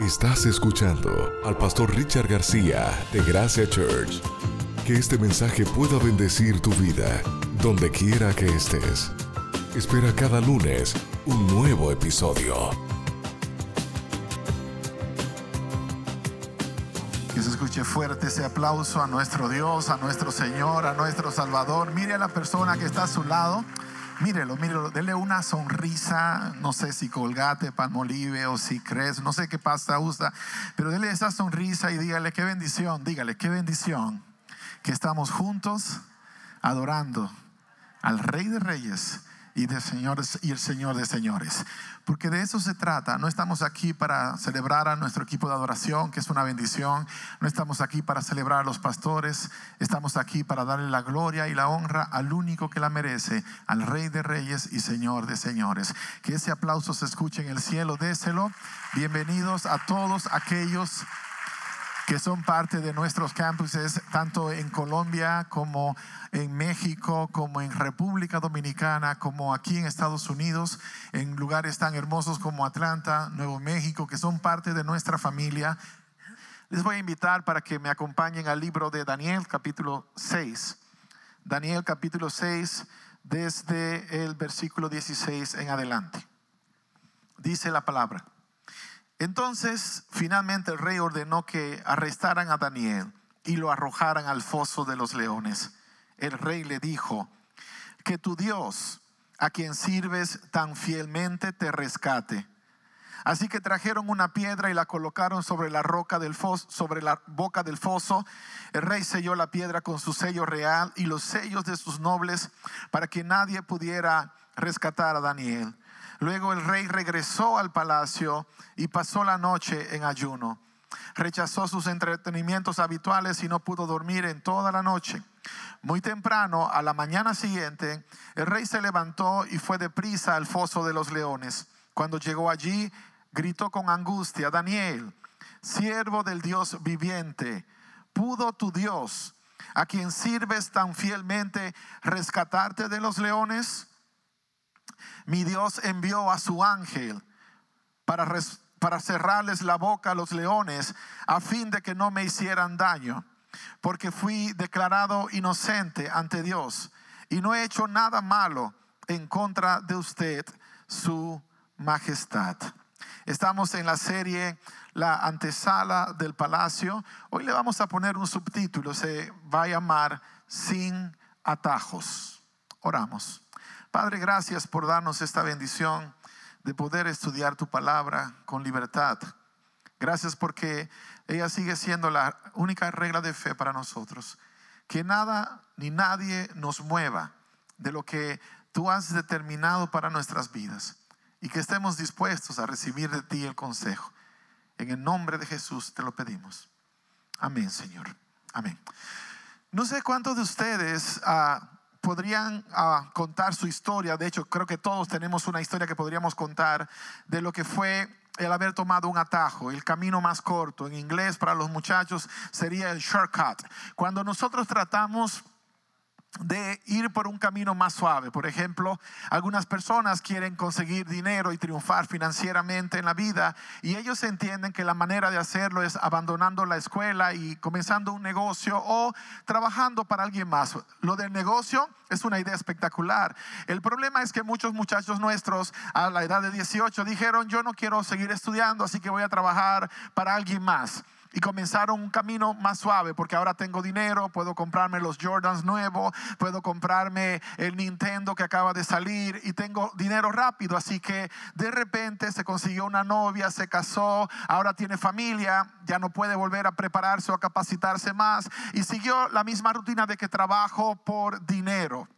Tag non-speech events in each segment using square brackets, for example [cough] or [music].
Estás escuchando al pastor Richard García de Gracia Church. Que este mensaje pueda bendecir tu vida, donde quiera que estés. Espera cada lunes un nuevo episodio. Que se escuche fuerte ese aplauso a nuestro Dios, a nuestro Señor, a nuestro Salvador. Mire a la persona que está a su lado. Mírelo, mírelo, dele una sonrisa, no sé si colgate, palmolive o si crees, no sé qué pasta usa, pero dele esa sonrisa y dígale qué bendición, dígale qué bendición que estamos juntos adorando al Rey de Reyes y de señores y el Señor de señores. Porque de eso se trata. No estamos aquí para celebrar a nuestro equipo de adoración, que es una bendición. No estamos aquí para celebrar a los pastores. Estamos aquí para darle la gloria y la honra al único que la merece, al Rey de Reyes y Señor de señores. Que ese aplauso se escuche en el cielo. Déselo. Bienvenidos a todos aquellos que son parte de nuestros campuses, tanto en Colombia como en México, como en República Dominicana, como aquí en Estados Unidos, en lugares tan hermosos como Atlanta, Nuevo México, que son parte de nuestra familia. Les voy a invitar para que me acompañen al libro de Daniel, capítulo 6. Daniel, capítulo 6, desde el versículo 16 en adelante. Dice la palabra. Entonces, finalmente el rey ordenó que arrestaran a Daniel y lo arrojaran al foso de los leones. El rey le dijo, que tu Dios, a quien sirves tan fielmente, te rescate. Así que trajeron una piedra y la colocaron sobre la roca del foso, sobre la boca del foso. El rey selló la piedra con su sello real y los sellos de sus nobles para que nadie pudiera rescatar a Daniel. Luego el rey regresó al palacio y pasó la noche en ayuno. Rechazó sus entretenimientos habituales y no pudo dormir en toda la noche. Muy temprano, a la mañana siguiente, el rey se levantó y fue deprisa al foso de los leones. Cuando llegó allí, gritó con angustia, Daniel, siervo del Dios viviente, ¿pudo tu Dios, a quien sirves tan fielmente, rescatarte de los leones? Mi Dios envió a su ángel para, cerrarles la boca a los leones a fin de que no me hicieran daño, porque fui declarado inocente ante Dios y no he hecho nada malo en contra de usted, su majestad. Estamos en la serie La antesala del palacio. Hoy le vamos a poner un subtítulo, se va a llamar Sin atajos. Oramos. Padre, gracias por darnos esta bendición de poder estudiar tu palabra con libertad. Gracias porque ella sigue siendo la única regla de fe para nosotros. Que nada ni nadie nos mueva de lo que tú has determinado para nuestras vidas y que estemos dispuestos a recibir de ti el consejo. En el nombre de Jesús te lo pedimos. Amén, Señor. Amén. No sé cuántos de ustedes ah, podrían ah, contar su historia. De hecho, creo que todos tenemos una historia que podríamos contar de lo que fue el haber tomado un atajo, el camino más corto. En inglés, para los muchachos, sería el shortcut. Cuando nosotros tratamos de ir por un camino más suave. Por ejemplo, algunas personas quieren conseguir dinero y triunfar financieramente en la vida y ellos entienden que la manera de hacerlo es abandonando la escuela y comenzando un negocio o trabajando para alguien más. Lo del negocio es una idea espectacular. El problema es que muchos muchachos nuestros a la edad de 18 dijeron, yo no quiero seguir estudiando, así que voy a trabajar para alguien más y comenzaron un camino más suave porque ahora tengo dinero, puedo comprarme los Jordans nuevos, puedo comprarme el Nintendo que acaba de salir y tengo dinero rápido, así que de repente se consiguió una novia, se casó, ahora tiene familia, ya no puede volver a prepararse o a capacitarse más y siguió la misma rutina de que trabajo por dinero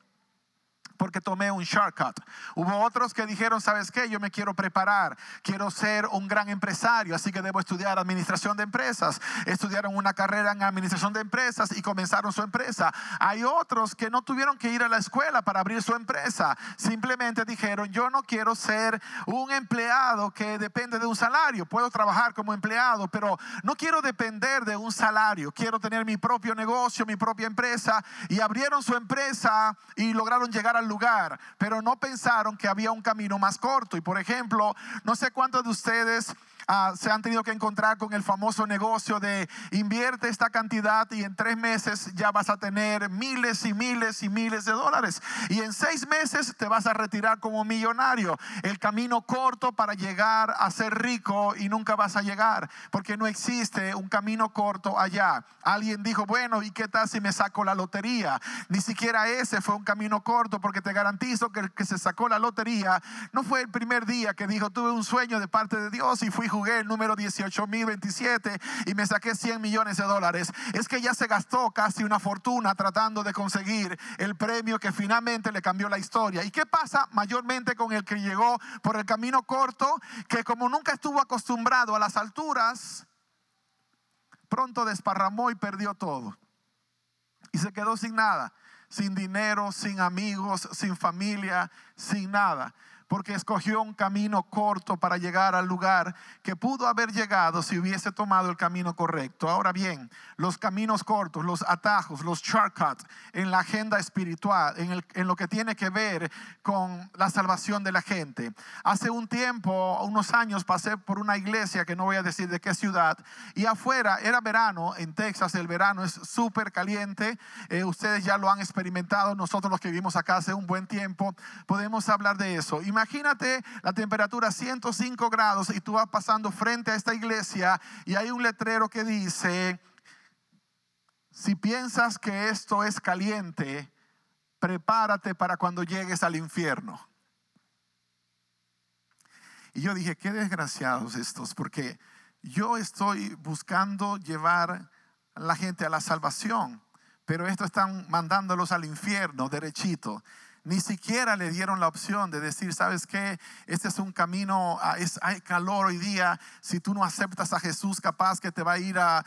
porque tomé un shortcut. Hubo otros que dijeron, ¿sabes qué? Yo me quiero preparar, quiero ser un gran empresario, así que debo estudiar administración de empresas. Estudiaron una carrera en administración de empresas y comenzaron su empresa. Hay otros que no tuvieron que ir a la escuela para abrir su empresa. Simplemente dijeron, yo no quiero ser un empleado que depende de un salario. Puedo trabajar como empleado, pero no quiero depender de un salario. Quiero tener mi propio negocio, mi propia empresa. Y abrieron su empresa y lograron llegar al lugar, pero no pensaron que había un camino más corto. Y por ejemplo, no sé cuántos de ustedes ah, se han tenido que encontrar con el famoso negocio de invierte esta cantidad y en tres meses ya vas a tener miles y miles y miles de dólares. Y en seis meses te vas a retirar como millonario. El camino corto para llegar a ser rico y nunca vas a llegar, porque no existe un camino corto allá. Alguien dijo, bueno, ¿y qué tal si me saco la lotería? Ni siquiera ese fue un camino corto, porque te garantizo que el que se sacó la lotería no fue el primer día que dijo, tuve un sueño de parte de Dios y fui, jugué el número 18.027 y me saqué 100 millones de dólares. Es que ya se gastó casi una fortuna tratando de conseguir el premio que finalmente le cambió la historia. ¿Y qué pasa mayormente con el que llegó por el camino corto? Que como nunca estuvo acostumbrado a las alturas, pronto desparramó y perdió todo. Y se quedó sin nada, sin dinero, sin amigos, sin familia, sin nada porque escogió un camino corto para llegar al lugar que pudo haber llegado si hubiese tomado el camino correcto. Ahora bien, los caminos cortos, los atajos, los shortcuts en la agenda espiritual, en, en lo que tiene que ver con la salvación de la gente. Hace un tiempo, unos años, pasé por una iglesia que no voy a decir de qué ciudad, y afuera era verano, en Texas el verano es súper caliente, eh, ustedes ya lo han experimentado, nosotros los que vivimos acá hace un buen tiempo, podemos hablar de eso. Imagínate la temperatura 105 grados y tú vas pasando frente a esta iglesia y hay un letrero que dice, si piensas que esto es caliente, prepárate para cuando llegues al infierno. Y yo dije, qué desgraciados estos, porque yo estoy buscando llevar a la gente a la salvación, pero estos están mandándolos al infierno derechito. Ni siquiera le dieron la opción de decir, ¿sabes qué? Este es un camino, ah, es, hay calor hoy día. Si tú no aceptas a Jesús, capaz que te, va a ir a,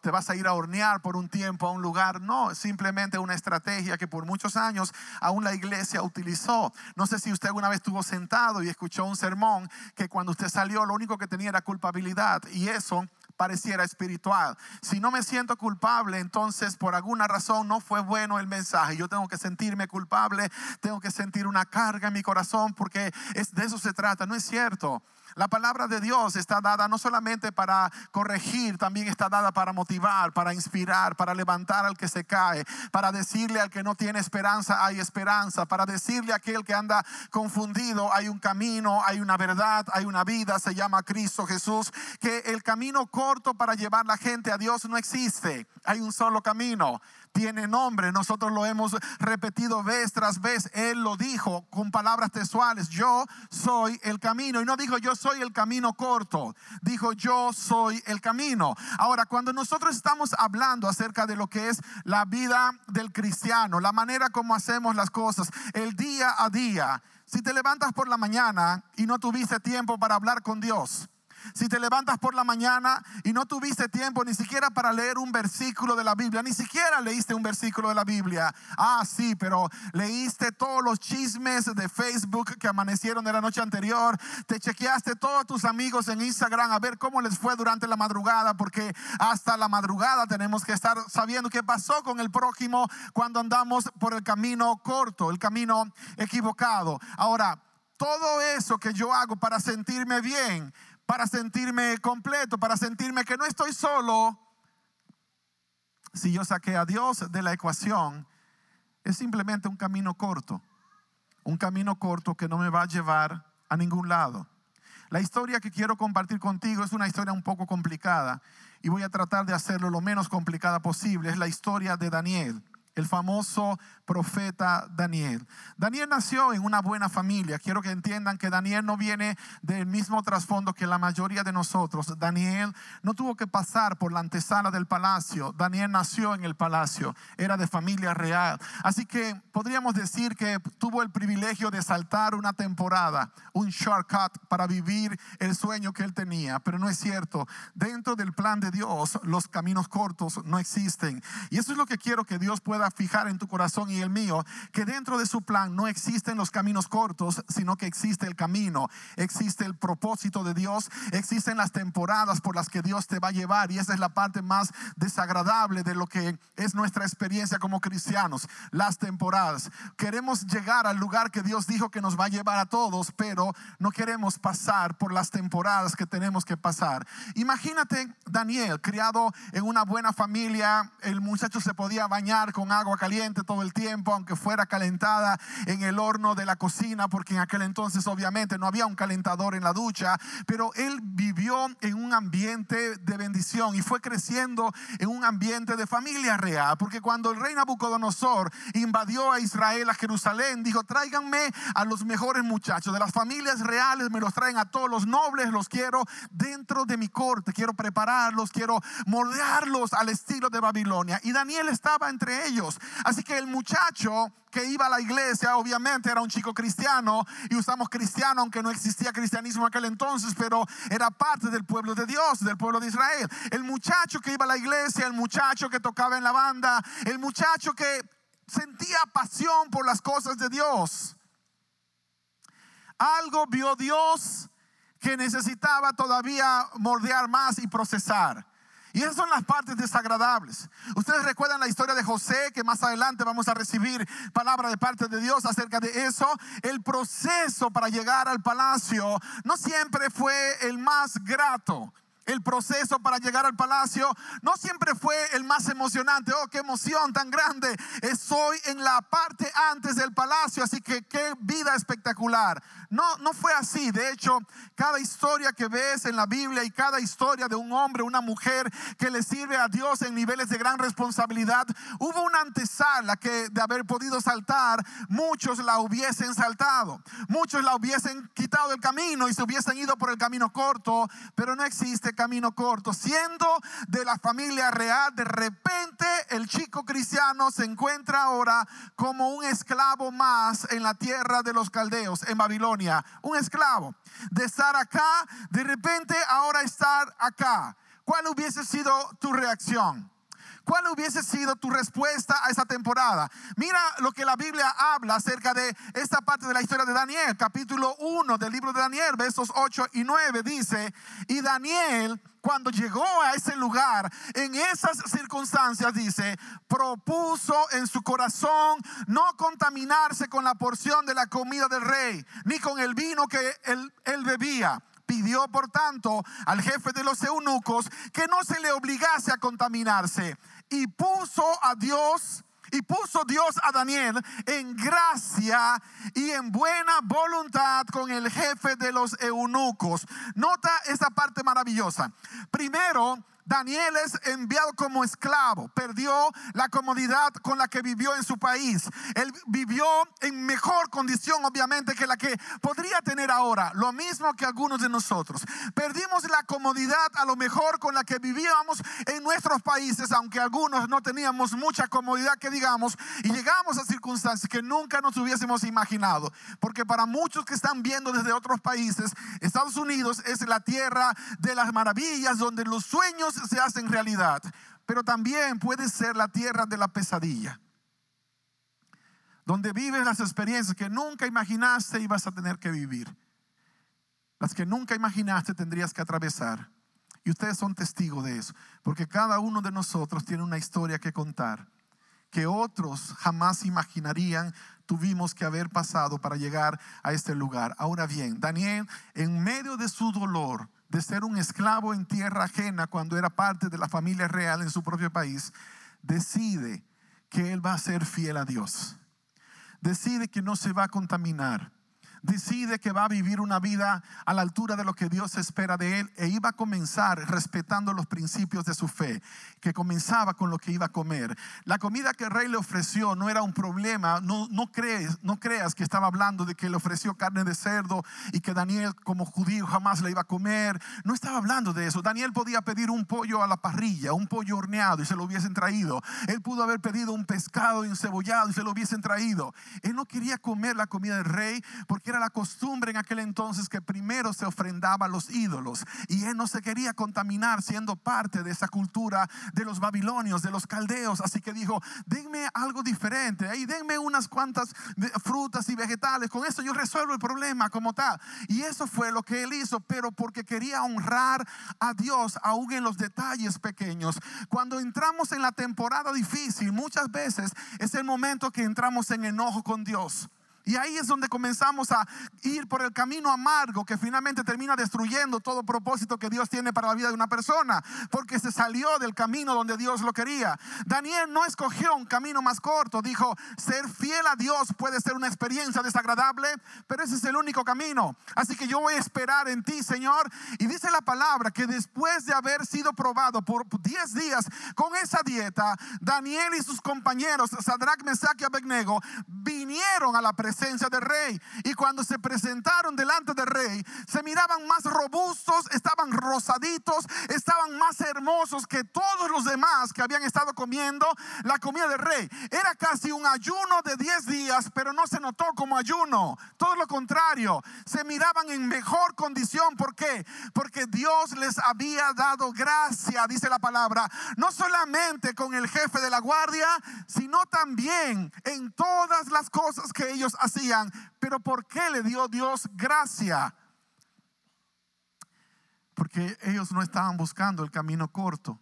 te vas a ir a hornear por un tiempo a un lugar. No, simplemente una estrategia que por muchos años aún la iglesia utilizó. No sé si usted alguna vez estuvo sentado y escuchó un sermón que cuando usted salió lo único que tenía era culpabilidad. Y eso pareciera espiritual. Si no me siento culpable, entonces por alguna razón no fue bueno el mensaje. Yo tengo que sentirme culpable, tengo que sentir una carga en mi corazón porque es, de eso se trata. No es cierto. La palabra de Dios está dada no solamente para corregir, también está dada para motivar, para inspirar, para levantar al que se cae, para decirle al que no tiene esperanza, hay esperanza, para decirle a aquel que anda confundido, hay un camino, hay una verdad, hay una vida, se llama Cristo Jesús, que el camino corto para llevar la gente a Dios no existe, hay un solo camino tiene nombre. Nosotros lo hemos repetido vez tras vez. Él lo dijo con palabras textuales. Yo soy el camino. Y no dijo yo soy el camino corto. Dijo yo soy el camino. Ahora, cuando nosotros estamos hablando acerca de lo que es la vida del cristiano, la manera como hacemos las cosas, el día a día, si te levantas por la mañana y no tuviste tiempo para hablar con Dios, si te levantas por la mañana y no tuviste tiempo ni siquiera para leer un versículo de la Biblia, ni siquiera leíste un versículo de la Biblia. Ah, sí, pero leíste todos los chismes de Facebook que amanecieron de la noche anterior. Te chequeaste todos tus amigos en Instagram a ver cómo les fue durante la madrugada, porque hasta la madrugada tenemos que estar sabiendo qué pasó con el prójimo cuando andamos por el camino corto, el camino equivocado. Ahora, todo eso que yo hago para sentirme bien, para sentirme completo, para sentirme que no estoy solo. Si yo saqué a Dios de la ecuación, es simplemente un camino corto, un camino corto que no me va a llevar a ningún lado. La historia que quiero compartir contigo es una historia un poco complicada y voy a tratar de hacerlo lo menos complicada posible. Es la historia de Daniel el famoso profeta Daniel. Daniel nació en una buena familia. Quiero que entiendan que Daniel no viene del mismo trasfondo que la mayoría de nosotros. Daniel no tuvo que pasar por la antesala del palacio. Daniel nació en el palacio. Era de familia real. Así que podríamos decir que tuvo el privilegio de saltar una temporada, un shortcut para vivir el sueño que él tenía. Pero no es cierto. Dentro del plan de Dios, los caminos cortos no existen. Y eso es lo que quiero que Dios pueda fijar en tu corazón y el mío, que dentro de su plan no existen los caminos cortos, sino que existe el camino, existe el propósito de Dios, existen las temporadas por las que Dios te va a llevar y esa es la parte más desagradable de lo que es nuestra experiencia como cristianos, las temporadas. Queremos llegar al lugar que Dios dijo que nos va a llevar a todos, pero no queremos pasar por las temporadas que tenemos que pasar. Imagínate Daniel, criado en una buena familia, el muchacho se podía bañar con caliente todo el tiempo, aunque fuera calentada en el horno de la cocina, porque en aquel entonces obviamente no había un calentador en la ducha, pero él vivió en un ambiente de bendición y fue creciendo en un ambiente de familia real, porque cuando el rey Nabucodonosor invadió a Israel, a Jerusalén, dijo, tráiganme a los mejores muchachos de las familias reales, me los traen a todos los nobles, los quiero dentro de mi corte, quiero prepararlos, quiero moldearlos al estilo de Babilonia. Y Daniel estaba entre ellos. Así que el muchacho que iba a la iglesia, obviamente era un chico cristiano, y usamos cristiano, aunque no existía cristianismo en aquel entonces, pero era parte del pueblo de Dios, del pueblo de Israel. El muchacho que iba a la iglesia, el muchacho que tocaba en la banda, el muchacho que sentía pasión por las cosas de Dios. Algo vio Dios que necesitaba todavía moldear más y procesar. Y esas son las partes desagradables. Ustedes recuerdan la historia de José, que más adelante vamos a recibir palabra de parte de Dios acerca de eso. El proceso para llegar al palacio no siempre fue el más grato el proceso para llegar al palacio no siempre fue el más emocionante. Oh, qué emoción tan grande. Estoy en la parte antes del palacio, así que qué vida espectacular. No, no fue así. De hecho, cada historia que ves en la Biblia y cada historia de un hombre, una mujer que le sirve a Dios en niveles de gran responsabilidad, hubo una antesala que de haber podido saltar, muchos la hubiesen saltado. Muchos la hubiesen quitado del camino y se hubiesen ido por el camino corto, pero no existe camino corto. Siendo de la familia real, de repente el chico cristiano se encuentra ahora como un esclavo más en la tierra de los caldeos, en Babilonia. Un esclavo. De estar acá, de repente ahora estar acá. ¿Cuál hubiese sido tu reacción? ¿Cuál hubiese sido tu respuesta a esa temporada? Mira lo que la Biblia habla acerca de esta parte de la historia de Daniel, capítulo 1 del libro de Daniel, versos 8 y 9, dice, y Daniel cuando llegó a ese lugar, en esas circunstancias, dice, propuso en su corazón no contaminarse con la porción de la comida del rey, ni con el vino que él bebía pidió por tanto al jefe de los eunucos que no se le obligase a contaminarse y puso a Dios y puso Dios a Daniel en gracia y en buena voluntad con el jefe de los eunucos. Nota esa parte maravillosa. Primero, Daniel es enviado como esclavo, perdió la comodidad con la que vivió en su país. Él vivió en mejor condición, obviamente, que la que podría tener ahora, lo mismo que algunos de nosotros. Perdimos la comodidad a lo mejor con la que vivíamos en nuestros países, aunque algunos no teníamos mucha comodidad que digamos, y llegamos a circunstancias que nunca nos hubiésemos imaginado. Porque para muchos que están viendo desde otros países, Estados Unidos es la tierra de las maravillas, donde los sueños se hacen realidad, pero también puede ser la tierra de la pesadilla, donde vives las experiencias que nunca imaginaste ibas a tener que vivir, las que nunca imaginaste tendrías que atravesar. Y ustedes son testigos de eso, porque cada uno de nosotros tiene una historia que contar, que otros jamás imaginarían tuvimos que haber pasado para llegar a este lugar. Ahora bien, Daniel, en medio de su dolor, de ser un esclavo en tierra ajena cuando era parte de la familia real en su propio país, decide que él va a ser fiel a Dios. Decide que no se va a contaminar decide que va a vivir una vida a la altura de lo que Dios espera de él e iba a comenzar respetando los principios de su fe, que comenzaba con lo que iba a comer. La comida que el rey le ofreció no era un problema, no, crees, no creas que estaba hablando de que le ofreció carne de cerdo y que Daniel como judío jamás le iba a comer, no estaba hablando de eso. Daniel podía pedir un pollo a la parrilla, un pollo horneado y se lo hubiesen traído. Él pudo haber pedido un pescado encebollado y se lo hubiesen traído. Él no quería comer la comida del rey porque era era la costumbre en aquel entonces que primero se ofrendaba a los ídolos y él no se quería contaminar siendo parte de esa cultura de los babilonios, de los caldeos. Así que dijo, denme algo diferente, ahí denme unas cuantas frutas y vegetales, con eso yo resuelvo el problema como tal. Y eso fue lo que él hizo, pero porque quería honrar a Dios aún en los detalles pequeños. Cuando entramos en la temporada difícil, muchas veces es el momento que entramos en enojo con Dios. Y ahí es donde comenzamos a ir por el camino amargo que finalmente termina destruyendo todo propósito que Dios tiene para la vida de una persona, porque se salió del camino donde Dios lo quería. Daniel no escogió un camino más corto, dijo, ser fiel a Dios puede ser una experiencia desagradable, pero ese es el único camino. Así que yo voy a esperar en ti, Señor. Y dice la palabra que después de haber sido probado por 10 días con esa dieta, Daniel y sus compañeros, Sadrach, Mesach y Abednego, vinieron a la presencia presencia del rey. Y cuando se presentaron delante del rey, se miraban más robustos, estaban rosaditos, estaban más hermosos que todos los demás que habían estado comiendo la comida del rey. Era casi un ayuno de 10 días, pero no se notó como ayuno. Todo lo contrario, se miraban en mejor condición. ¿Por qué? Porque Dios les había dado gracia, dice la palabra, no solamente con el jefe de la guardia, sino también en todas las cosas que ellos hacían, pero ¿por qué le dio Dios gracia? Porque ellos no estaban buscando el camino corto.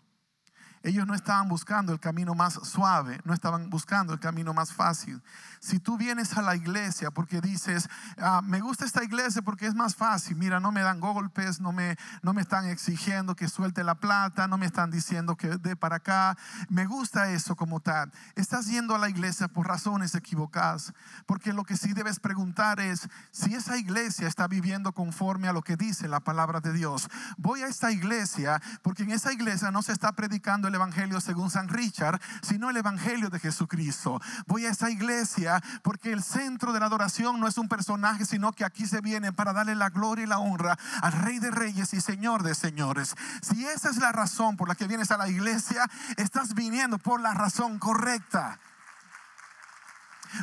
Ellos no estaban buscando el camino más suave, no estaban buscando el camino más fácil. Si tú vienes a la iglesia porque dices, ah, me gusta esta iglesia porque es más fácil, mira, no me dan golpes, no me, no me están exigiendo que suelte la plata, no me están diciendo que dé para acá, me gusta eso como tal. Estás yendo a la iglesia por razones equivocadas, porque lo que sí debes preguntar es si esa iglesia está viviendo conforme a lo que dice la palabra de Dios. Voy a esta iglesia porque en esa iglesia no se está predicando el evangelio según San Richard, sino el evangelio de Jesucristo. Voy a esa iglesia porque el centro de la adoración no es un personaje, sino que aquí se viene para darle la gloria y la honra al Rey de Reyes y Señor de Señores. Si esa es la razón por la que vienes a la iglesia, estás viniendo por la razón correcta.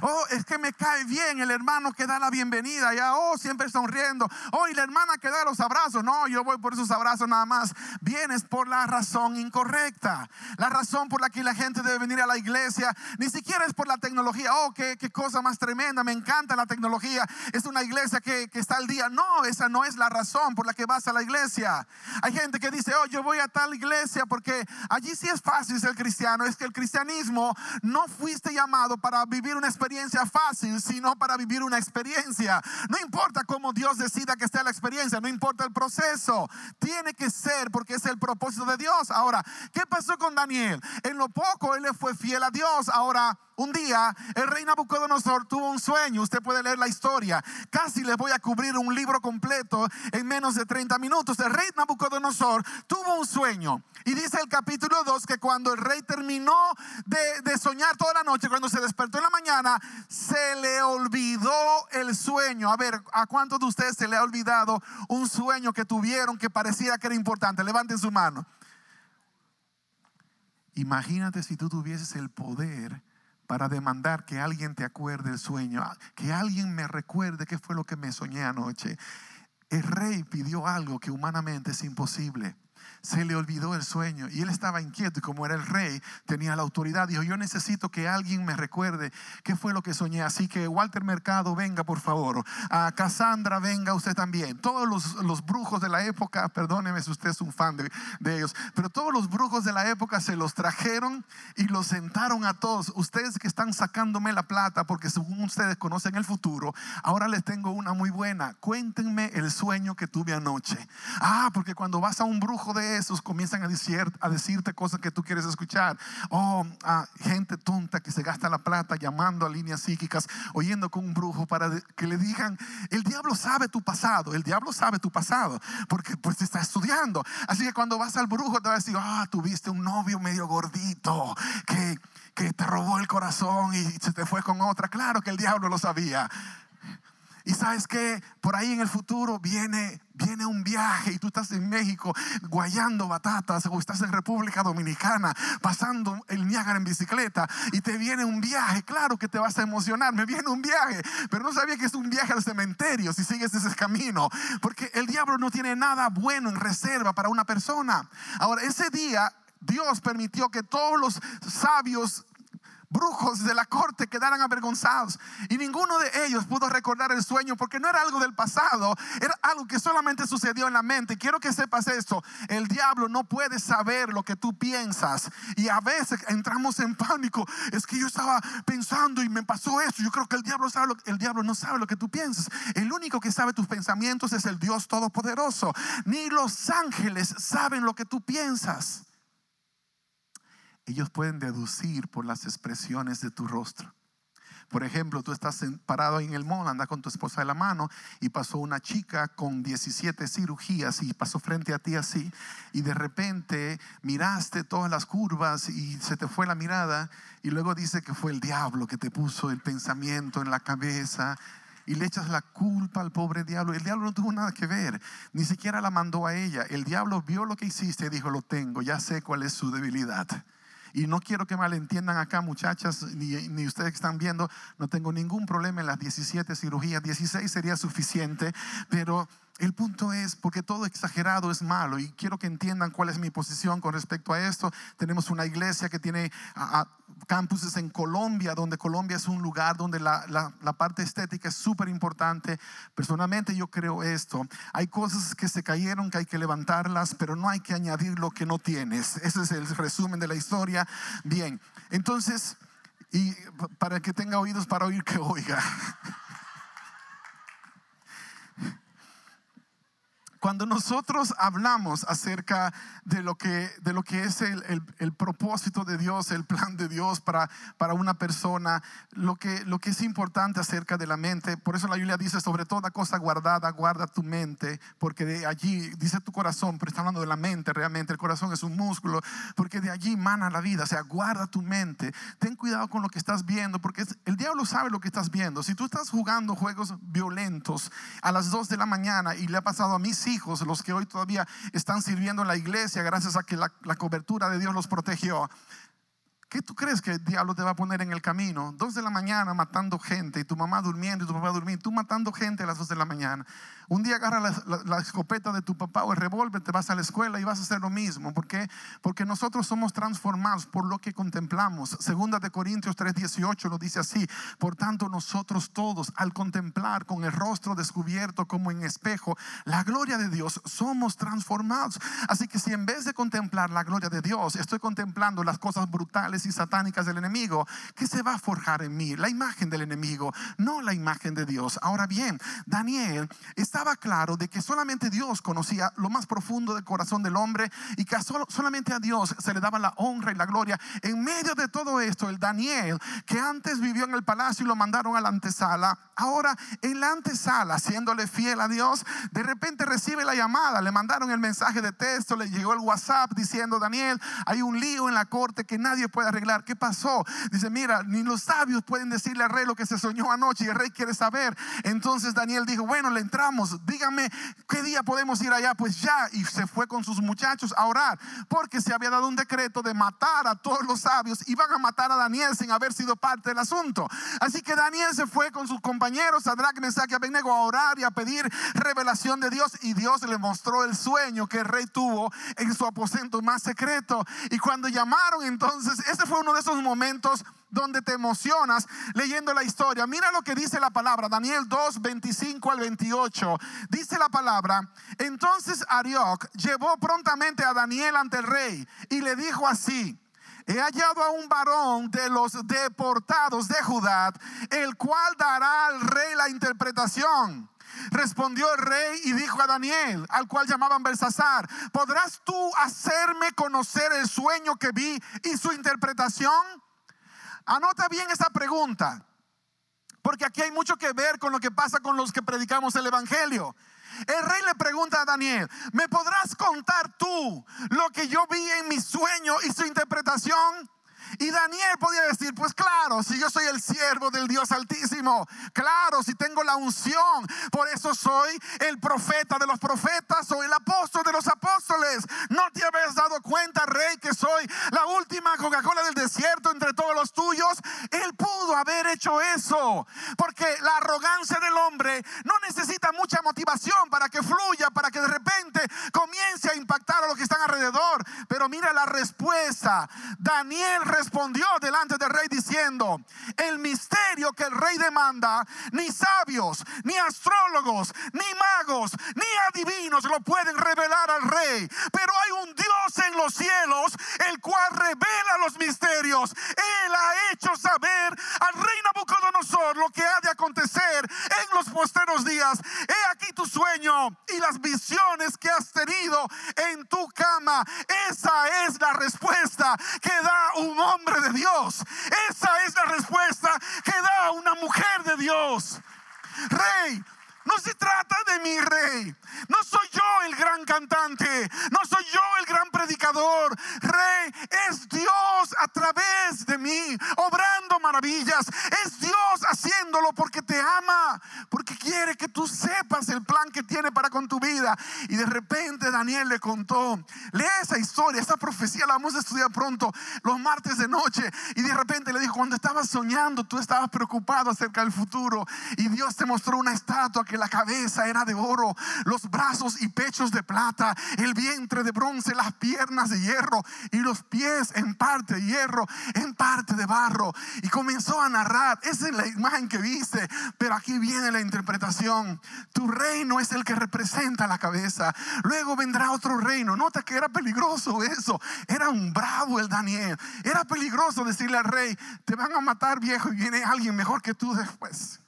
Oh, es que me cae bien el hermano que da la bienvenida. Ya, oh, siempre sonriendo. Oh, y la hermana que da los abrazos. No, yo voy por esos abrazos nada más. Vienes por la razón incorrecta. La razón por la que la gente debe venir a la iglesia ni siquiera es por la tecnología. Oh, qué, qué cosa más tremenda. Me encanta la tecnología. Es una iglesia que, que está al día. No, esa no es la razón por la que vas a la iglesia. Hay gente que dice, oh, yo voy a tal iglesia porque allí sí es fácil ser cristiano. Es que el cristianismo no fuiste llamado para vivir una experiencia fácil, sino para vivir una experiencia. No importa cómo Dios decida que sea la experiencia, no importa el proceso. Tiene que ser porque es el propósito de Dios. Ahora, ¿qué pasó con Daniel? En lo poco él le fue fiel a Dios. Ahora, un día el rey Nabucodonosor tuvo un sueño. Usted puede leer la historia. Casi les voy a cubrir un libro completo en menos de 30 minutos. El rey Nabucodonosor tuvo un sueño. Y dice el capítulo 2 que cuando el rey terminó de, soñar toda la noche, cuando se despertó en la mañana, se le olvidó el sueño. A ver, ¿a cuántos de ustedes se le ha olvidado un sueño que tuvieron que parecía que era importante? Levanten su mano. Imagínate si tú tuvieses el poder para demandar que alguien te acuerde el sueño, que alguien me recuerde qué fue lo que me soñé anoche. El rey pidió algo que humanamente es imposible se le olvidó el sueño y él estaba inquieto y como era el rey, tenía la autoridad, dijo, yo necesito que alguien me recuerde qué fue lo que soñé. Así que Walter Mercado, venga por favor. A Cassandra, venga usted también. Todos los, brujos de la época, perdóneme si usted es un fan de, de ellos, pero todos los brujos de la época se los trajeron y los sentaron a todos. Ustedes que están sacándome la plata porque según ustedes conocen el futuro, ahora les tengo una muy buena. Cuéntenme el sueño que tuve anoche. Ah, porque cuando vas a un brujo de esos comienzan a, decir, a decirte cosas que tú quieres escuchar. Oh, gente tonta que se gasta la plata llamando a líneas psíquicas, oyendo con un brujo para que le digan, el diablo sabe tu pasado, el diablo sabe tu pasado, porque pues está estudiando. Así que cuando vas al brujo te va a decir, ah, tuviste un novio medio gordito que, que te robó el corazón y se te fue con otra. Claro que el diablo lo sabía. Y sabes que por ahí en el futuro viene, viene un viaje y tú estás en México guayando batatas o estás en República Dominicana pasando el Niágara en bicicleta y te viene un viaje. Claro que te vas a emocionar, me viene un viaje, pero no sabía que es un viaje al cementerio si sigues ese camino, porque el diablo no tiene nada bueno en reserva para una persona. Ahora, ese día Dios permitió que todos los sabios brujos de la corte quedaran avergonzados. Y ninguno de ellos pudo recordar el sueño porque no era algo del pasado, era algo que solamente sucedió en la mente. Quiero que sepas esto, el diablo no puede saber lo que tú piensas. Y a veces entramos en pánico. Es que yo estaba pensando y me pasó eso. Yo creo que el diablo, sabe el diablo no sabe lo que tú piensas. El único que sabe tus pensamientos es el Dios Todopoderoso. Ni los ángeles saben lo que tú piensas ellos pueden deducir por las expresiones de tu rostro. Por ejemplo, tú estás parado en el mall, andas con tu esposa de la mano y pasó una chica con 17 cirugías y pasó frente a ti así y de repente miraste todas las curvas y se te fue la mirada y luego dice que fue el diablo que te puso el pensamiento en la cabeza y le echas la culpa al pobre diablo. El diablo no tuvo nada que ver, ni siquiera la mandó a ella. El diablo vio lo que hiciste y dijo, lo tengo, ya sé cuál es su debilidad. Y no quiero que malentiendan acá, muchachas, ni, ni, ustedes que están viendo, no tengo ningún problema en las 17 cirugías, 16 sería suficiente, pero el punto es, porque todo exagerado es malo y quiero que entiendan cuál es mi posición con respecto a esto. Tenemos una iglesia que tiene a, campuses en Colombia, donde Colombia es un lugar donde la, parte estética es súper importante. Personalmente yo creo esto. Hay cosas que se cayeron que hay que levantarlas, pero no hay que añadir lo que no tienes. Ese es el resumen de la historia. Bien, entonces, y para que tenga oídos para oír [laughs] que oiga. Cuando nosotros hablamos acerca de lo que, de lo que es el, el, el, propósito de Dios, el plan de Dios para, para una persona, lo que, lo que es importante acerca de la mente, por eso la Biblia dice, sobre toda cosa guardada, guarda tu mente, porque de allí, dice tu corazón, pero está hablando de la mente realmente, el corazón es un músculo, porque de allí mana la vida, o sea, guarda tu mente, ten cuidado con lo que estás viendo, porque el diablo sabe lo que estás viendo. Si tú estás jugando juegos violentos a las 2 de la mañana y le ha pasado a mis hijos, los que hoy todavía están sirviendo en la iglesia, gracias a que la, la cobertura de Dios los protegió. ¿Qué tú crees que el diablo te va a poner en el camino? Dos de la mañana matando gente y tu mamá durmiendo y tu papá durmiendo, tú matando gente a las dos de la mañana. Un día agarra la, la, la escopeta de tu papá o el revólver, te vas a la escuela y vas a hacer lo mismo. ¿Por qué? Porque nosotros somos transformados por lo que contemplamos. Segunda de Corintios 3:18 lo dice así. Por tanto, nosotros todos, al contemplar con el rostro descubierto como en espejo la gloria de Dios, somos transformados. Así que si en vez de contemplar la gloria de Dios, estoy contemplando las cosas brutales y satánicas del enemigo, ¿qué se va a forjar en mí? La imagen del enemigo, no la imagen de Dios. Ahora bien, Daniel estaba claro de que solamente Dios conocía lo más profundo del corazón del hombre y que solamente a Dios se le daba la honra y la gloria. En medio de todo esto, el Daniel, que antes vivió en el palacio y lo mandaron a la antesala, ahora en la antesala, siéndole fiel a Dios, de repente recibe la llamada, le mandaron el mensaje de texto, le llegó el WhatsApp diciendo, Daniel, hay un lío en la corte que nadie puede arreglar. ¿Qué pasó? Dice, mira, ni los sabios pueden decirle al rey lo que se soñó anoche y el rey quiere saber. Entonces Daniel dijo, bueno, le entramos, dígame qué día podemos ir allá. Pues ya, y se fue con sus muchachos a orar, porque se había dado un decreto de matar a todos los sabios y van a matar a Daniel sin haber sido parte del asunto. Así que Daniel se fue con sus compañeros, Sadrach, Mesach y Abednego a orar y a pedir revelación de Dios y Dios le mostró el sueño que el rey tuvo en su aposento más secreto. Y cuando llamaron entonces, ese fue uno de esos momentos donde te emocionas leyendo la historia. Mira lo que dice la palabra, Daniel 2, 25 al 28. Dice la palabra, entonces Arioc llevó prontamente a Daniel ante el rey y le dijo así. He hallado a un varón de los deportados de Judá, el cual dará al rey la interpretación. Respondió el rey y dijo a Daniel, al cual llamaban Belsasar, ¿podrás tú hacerme conocer el sueño que vi y su interpretación? Anota bien esa pregunta, porque aquí hay mucho que ver con lo que pasa con los que predicamos el Evangelio. El rey le pregunta a Daniel, ¿me podrás contar tú lo que yo vi en mi sueño y su interpretación? Y Daniel podía decir, pues claro, si yo soy el siervo del Dios Altísimo, claro, si tengo la unción, por eso soy el profeta de los profetas o el apóstol de los apóstoles. ¿No te habías dado cuenta, rey, que soy la última Coca-Cola del desierto entre todos los tuyos? Él pudo haber hecho eso, porque la arrogancia del hombre no necesita mucha motivación para que fluya, para que de repente comience a impactar a los que están alrededor. Pero mira la respuesta. Daniel respondió delante del rey diciendo, el misterio que el rey demanda, ni sabios, ni astrólogos, ni magos, ni adivinos lo pueden revelar al rey. Pero hay un Dios en los cielos, el cual revela los misterios. Él ha hecho saber al rey Nabucodonosor lo que ha de acontecer en los posteros días. He aquí tu sueño y las visiones que has tenido en tu cama. Esa es la respuesta que da un hombre de Dios. Esa es la respuesta que da una mujer de Dios. Rey, no se trata de mi rey. No soy yo el gran cantante. No soy yo el gran predicador. Rey, es Dios a través de mí, obrando maravillas. Es Dios haciéndolo porque te ama, porque quiere que tú sepas el plan que tiene para con tu vida. Y de repente Daniel le contó, lee esa historia, esa profecía la vamos a estudiar pronto, los martes de noche. Y de repente le dijo, cuando estabas soñando, tú estabas preocupado acerca del futuro. Y Dios te mostró una estatua que la cabeza era de oro, los brazos y pechos de plata, el vientre de bronce, las piernas de hierro y los pies en parte de hierro, en parte de barro. Y comenzó a narrar, esa es la imagen que viste, pero aquí viene la interpretación. Tu reino es el que representa la cabeza. Luego vendrá otro reino. Nota que era peligroso eso. Era un bravo el Daniel. Era peligroso decirle al rey, te van a matar viejo y viene alguien mejor que tú después.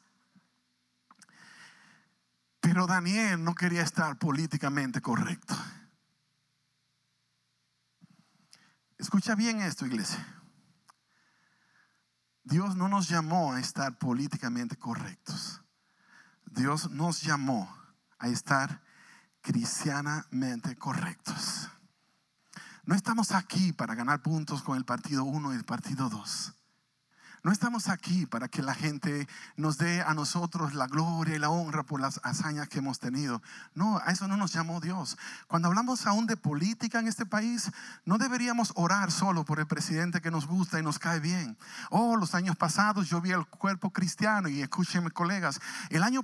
Pero Daniel no quería estar políticamente correcto. Escucha bien esto, iglesia. Dios no nos llamó a estar políticamente correctos. Dios nos llamó a estar cristianamente correctos. No estamos aquí para ganar puntos con el partido 1 y el partido 2. No estamos aquí para que la gente nos dé a nosotros la gloria y la honra por las hazañas que hemos tenido. No, a eso no nos llamó Dios. Cuando hablamos aún de política en este país, no deberíamos orar solo por el presidente que nos gusta y nos cae bien. Oh, los años pasados yo vi el cuerpo cristiano y escúchenme colegas, el año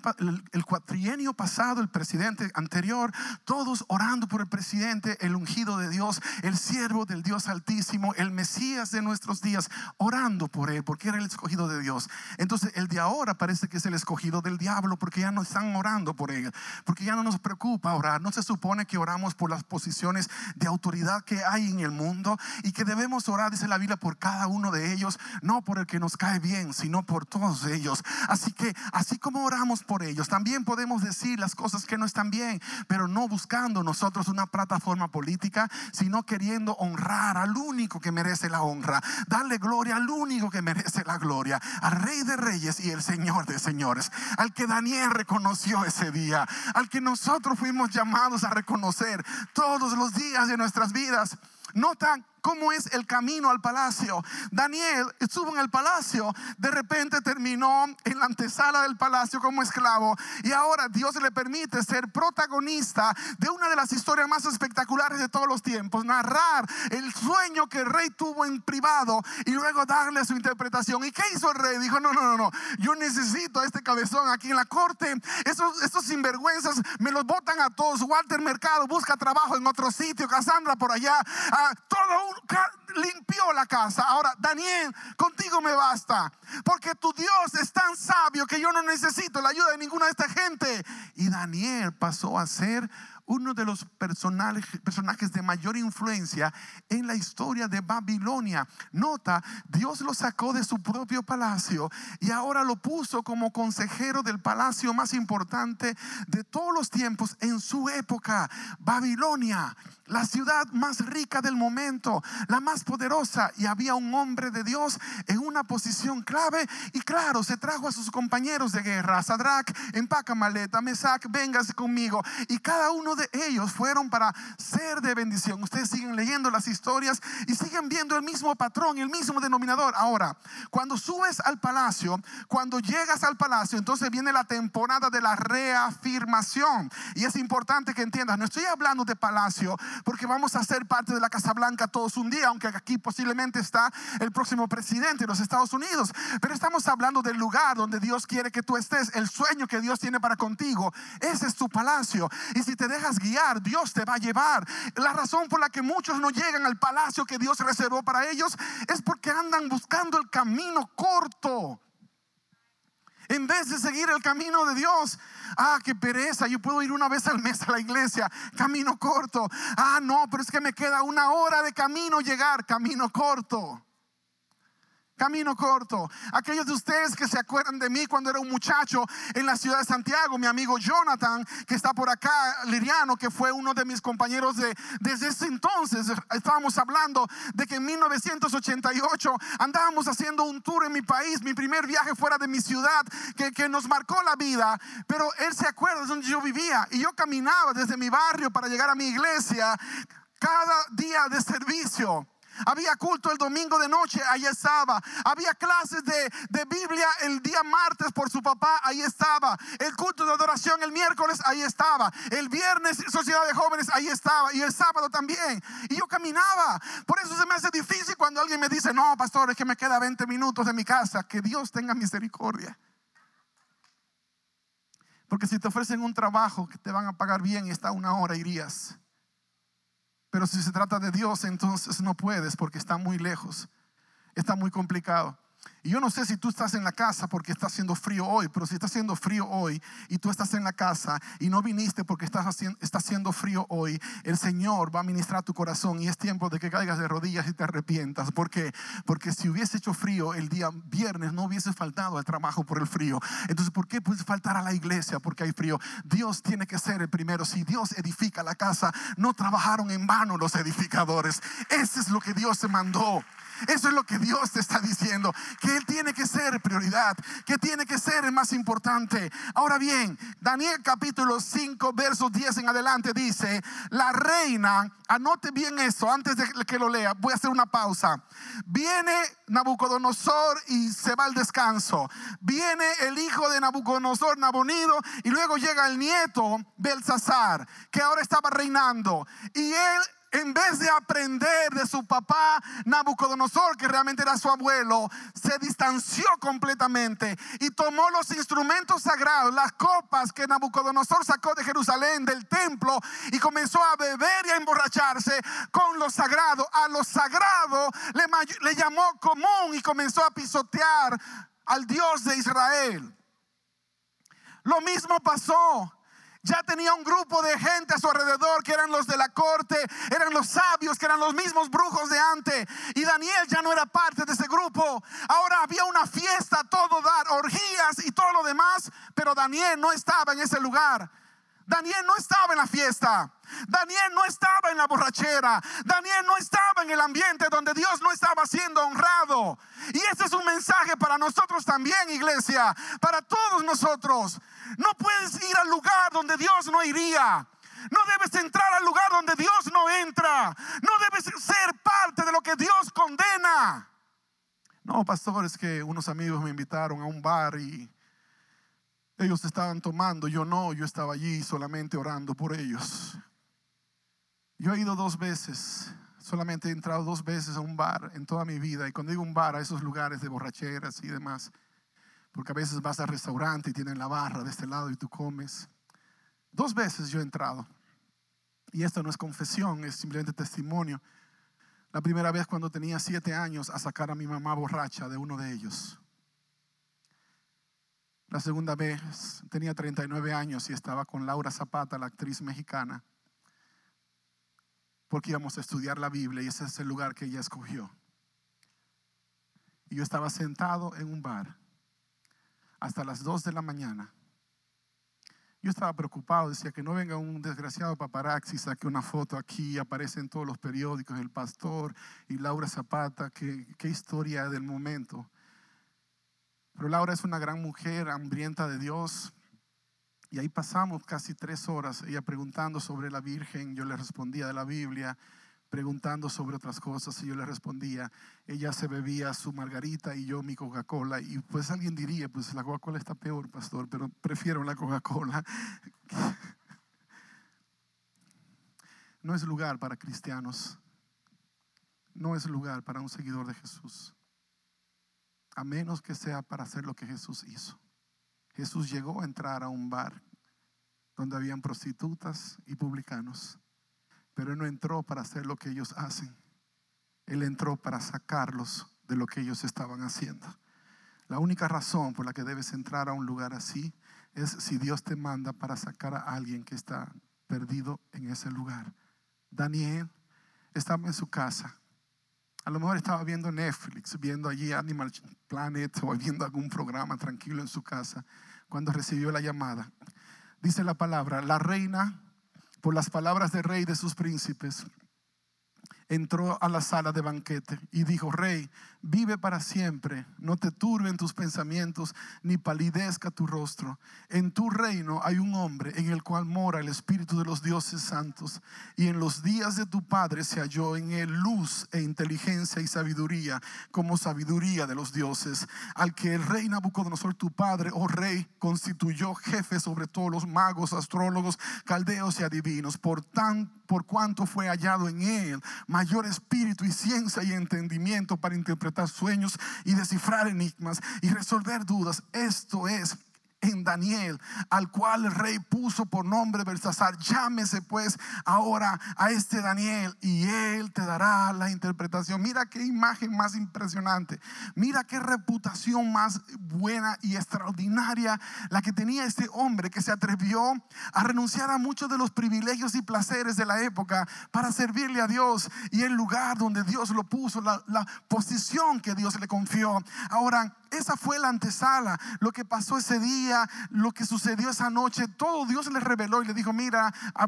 el cuatrienio pasado el presidente anterior, todos orando por el presidente, el ungido de Dios, el siervo del Dios Altísimo, el Mesías de nuestros días, orando por él, porque el escogido de Dios. Entonces el de ahora parece que es el escogido del diablo porque ya no están orando por él, porque ya no nos preocupa orar. No se supone que oramos por las posiciones de autoridad que hay en el mundo y que debemos orar, dice la Biblia, por cada uno de ellos, no por el que nos cae bien, sino por todos ellos. Así que así como oramos por ellos, también podemos decir las cosas que no están bien, pero no buscando nosotros una plataforma política, sino queriendo honrar al único que merece la honra, darle gloria al único que merece la gloria, al Rey de Reyes y el Señor de Señores, al que Daniel reconoció ese día, al que nosotros fuimos llamados a reconocer todos los días de nuestras vidas. Notan cómo es el camino al palacio. Daniel estuvo en el palacio, de repente terminó en la antesala del palacio como esclavo y ahora Dios le permite ser protagonista de una de las historias más espectaculares de todos los tiempos, narrar el sueño que el rey tuvo en privado y luego darle su interpretación. ¿Y qué hizo el rey? Dijo, no, no, no, no, yo necesito a este cabezón aquí en la corte. Esos, estos sinvergüenzas me los botan a todos. Walter Mercado busca trabajo en otro sitio, Cassandra por allá, a todo limpió la casa. Ahora, Daniel, contigo me basta. Porque tu Dios es tan sabio que yo no necesito la ayuda de ninguna de esta gente. Y Daniel pasó a ser uno de los personajes, de mayor influencia en la historia de Babilonia. Nota, Dios lo sacó de su propio palacio y ahora lo puso como consejero del palacio más importante de todos los tiempos en su época, Babilonia. la ciudad más rica del momento, la más poderosa, y había un hombre de Dios en una posición clave. Y claro, se trajo a sus compañeros de guerra, Sadrach, empaca maleta, Mesac, véngase conmigo. Y cada uno de ellos fueron para ser de bendición. Ustedes siguen leyendo las historias y siguen viendo el mismo patrón, el mismo denominador. Ahora, cuando subes al palacio, cuando llegas al palacio, entonces viene la temporada de la reafirmación. Y es importante que entiendas, no estoy hablando de palacio porque vamos a ser parte de la Casa Blanca todos un día, aunque aquí posiblemente está el próximo presidente de los Estados Unidos. Pero estamos hablando del lugar donde Dios quiere que tú estés, el sueño que Dios tiene para contigo. Ese es tu palacio. Y si te dejas guiar, Dios te va a llevar. La razón por la que muchos no llegan al palacio que Dios reservó para ellos es porque andan buscando el camino corto. En vez de seguir el camino de Dios, ah, qué pereza, yo puedo ir una vez al mes a la iglesia, camino corto. Ah, no, pero es que me queda una hora de camino llegar, camino corto. Camino corto. Aquellos de ustedes que se acuerdan de mí cuando era un muchacho en la ciudad de Santiago, mi amigo Jonathan, que está por acá, Liriano, que fue uno de mis compañeros de, desde ese entonces. Estábamos hablando de que en 1988 andábamos haciendo un tour en mi país, mi primer viaje fuera de mi ciudad, que, que nos marcó la vida. Pero él se acuerda de donde yo vivía y yo caminaba desde mi barrio para llegar a mi iglesia cada día de servicio. Había culto el domingo de noche, ahí estaba. Había clases de, de, Biblia el día martes por su papá, ahí estaba. El culto de adoración el miércoles, ahí estaba. El viernes, sociedad de jóvenes, ahí estaba. Y el sábado también. Y yo caminaba. Por eso se me hace difícil cuando alguien me dice, no, pastor, es que me queda 20 minutos de mi casa. Que Dios tenga misericordia. Porque si te ofrecen un trabajo que te van a pagar bien y está una hora, irías. Pero si se trata de Dios, entonces no puedes porque está muy lejos. Está muy complicado. Y yo no sé si tú estás en la casa porque está haciendo frío hoy, pero si está haciendo frío hoy y tú estás en la casa y no viniste porque estás haciendo, está haciendo frío hoy, el Señor va a ministrar tu corazón y es tiempo de que caigas de rodillas y te arrepientas. ¿Por qué? Porque si hubiese hecho frío el día viernes, no hubiese faltado al trabajo por el frío. Entonces, ¿por qué puedes faltar a la iglesia porque hay frío? Dios tiene que ser el primero. Si Dios edifica la casa, no trabajaron en vano los edificadores. Ese es lo que Dios se mandó. Eso es lo que Dios te está diciendo, que Él tiene que ser prioridad, que tiene que ser más importante. Ahora bien, Daniel capítulo 5, versos 10 en adelante dice, la reina, anote bien esto, antes de que lo lea, voy a hacer una pausa. Viene Nabucodonosor y se va al descanso. Viene el hijo de Nabucodonosor, Nabonido, y luego llega el nieto, Belsasar, que ahora estaba reinando. Y él en vez de aprender de su papá Nabucodonosor, que realmente era su abuelo, se distanció completamente y tomó los instrumentos sagrados, las copas que Nabucodonosor sacó de Jerusalén, del templo, y comenzó a beber y a emborracharse con lo sagrado. A lo sagrado le, llamó común y comenzó a pisotear al Dios de Israel. Lo mismo pasó ya tenía un grupo de gente a su alrededor que eran los de la corte, eran los sabios, que eran los mismos brujos de antes. Y Daniel ya no era parte de ese grupo. Ahora había una fiesta, todo dar, orgías y todo lo demás, pero Daniel no estaba en ese lugar. Daniel no estaba en la fiesta. Daniel no estaba en la borrachera. Daniel no estaba en el ambiente donde Dios no estaba siendo honrado. Y ese es un mensaje para nosotros también, iglesia. Para todos nosotros. No puedes ir al lugar donde Dios no iría. No debes entrar al lugar donde Dios no entra. No debes ser parte de lo que Dios condena. No, pastor, es que unos amigos me invitaron a un bar y ellos estaban tomando, yo no, yo estaba allí solamente orando por ellos. Yo he ido dos veces, solamente he entrado dos veces a un bar en toda mi vida. Y cuando digo un bar, a esos lugares de borracheras y demás, porque a veces vas al restaurante y tienen la barra de este lado y tú comes. Dos veces yo he entrado. Y esto no es confesión, es simplemente testimonio. La primera vez cuando tenía siete años a sacar a mi mamá borracha de uno de ellos. La segunda vez tenía 39 años y estaba con Laura Zapata, la actriz mexicana, porque íbamos a estudiar la Biblia y ese es el lugar que ella escogió. Y yo estaba sentado en un bar hasta las 2 de la mañana, Yo estaba preocupado, decía que no venga un desgraciado paparazzi, saque una foto aquí, aparece en todos los periódicos el pastor y Laura Zapata, qué, qué historia del momento. Pero Laura es una gran mujer, hambrienta de Dios. Y ahí pasamos casi tres horas, ella preguntando sobre la Virgen, yo le respondía de la Biblia, preguntando sobre otras cosas y yo le respondía. Ella se bebía su margarita y yo mi Coca-Cola. Y pues alguien diría, pues la Coca-Cola está peor, pastor, pero prefiero la Coca-Cola. [laughs] No es lugar para cristianos. No es lugar para un seguidor de Jesús. A menos que sea para hacer lo que Jesús hizo. Jesús llegó a entrar a un bar donde habían prostitutas y publicanos pero Él no entró para hacer lo que ellos hacen. Él entró para sacarlos de lo que ellos estaban haciendo. La única razón por la que debes entrar a un lugar así es si Dios te manda para sacar a alguien que está perdido en ese lugar. Daniel estaba en su casa. A lo mejor estaba viendo Netflix, viendo allí Animal Planet o viendo algún programa tranquilo en su casa cuando recibió la llamada. Dice la palabra, la reina por las palabras del rey de sus príncipes, entró a la sala de banquete y dijo, Rey, vive para siempre, no te turben tus pensamientos, ni palidezca tu rostro. En tu reino hay un hombre en el cual mora el Espíritu de los dioses santos, y en los días de tu Padre se halló en él luz e inteligencia y sabiduría, como sabiduría de los dioses, al que el rey Nabucodonosor, tu Padre, oh Rey, constituyó jefe sobre todos los magos, astrólogos, caldeos y adivinos, por, tan, por cuanto fue hallado en él mayor espíritu y ciencia y entendimiento para interpretar sueños y descifrar enigmas y resolver dudas. Esto es en Daniel, al cual el rey puso por nombre Belsasar. Llámese pues ahora a este Daniel y él te dará la interpretación. Mira qué imagen más impresionante. Mira qué reputación más buena y extraordinaria la que tenía este hombre que se atrevió a renunciar a muchos de los privilegios y placeres de la época para servirle a Dios y el lugar donde Dios lo puso, la, la posición que Dios le confió. Ahora, esa fue la antesala, lo que pasó ese día, lo que sucedió esa noche, todo Dios le reveló y le dijo, mira, a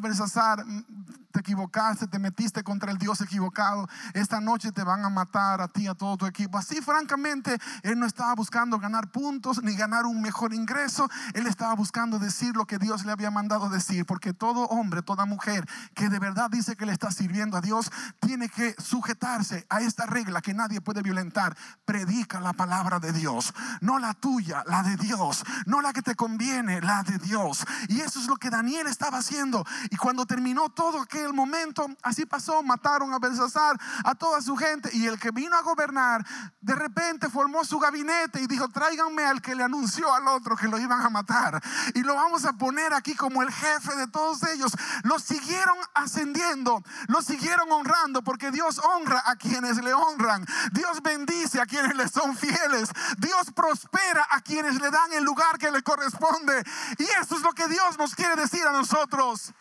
te equivocaste, te metiste contra el Dios equivocado, esta noche te van a matar a ti, a todo tu equipo. Así francamente, él no estaba buscando ganar puntos ni ganar un mejor ingreso, él estaba buscando decir lo que Dios le había mandado decir, porque todo hombre, toda mujer que de verdad dice que le está sirviendo a Dios, tiene que sujetarse a esta regla que nadie puede violentar. Predica la palabra de Dios, no la tuya, la de Dios, no la que te conviene, la de Dios. Y eso es lo que Daniel estaba haciendo. Y cuando terminó todo aquel el momento, así pasó, mataron a Belsasar, a toda su gente, y el que vino a gobernar, de repente formó su gabinete y dijo, tráiganme al que le anunció al otro que lo iban a matar, y lo vamos a poner aquí como el jefe de todos ellos. Lo siguieron ascendiendo, lo siguieron honrando, porque Dios honra a quienes le honran, Dios bendice a quienes le son fieles, Dios prospera a quienes le dan el lugar que le corresponde, y eso es lo que Dios nos quiere decir a nosotros.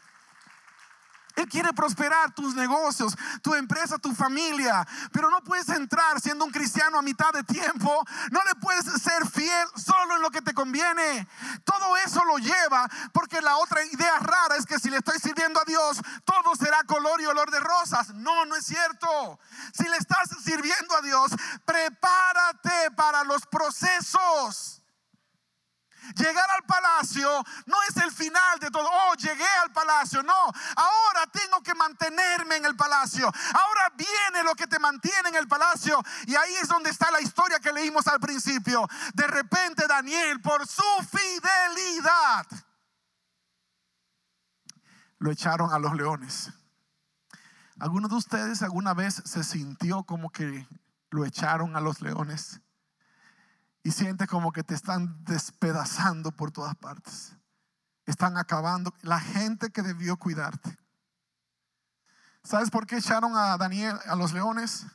Él quiere prosperar tus negocios, tu empresa, tu familia. Pero no puedes entrar siendo un cristiano a mitad de tiempo. No le puedes ser fiel solo en lo que te conviene. Todo eso lo lleva porque la otra idea rara es que si le estoy sirviendo a Dios, todo será color y olor de rosas. No, no es cierto. Si le estás sirviendo a Dios, prepárate para los procesos. Llegar al palacio no es el final de todo. Oh, llegué al palacio. No, ahora tengo que mantenerme en el palacio. Ahora viene lo que te mantiene en el palacio. Y ahí es donde está la historia que leímos al principio. De repente Daniel, por su fidelidad, lo echaron a los leones. ¿Alguno de ustedes alguna vez se sintió como que lo echaron a los leones? Y sientes como que te están despedazando por todas partes. Están acabando. La gente que debió cuidarte. ¿Sabes por qué echaron a Daniel a los leones?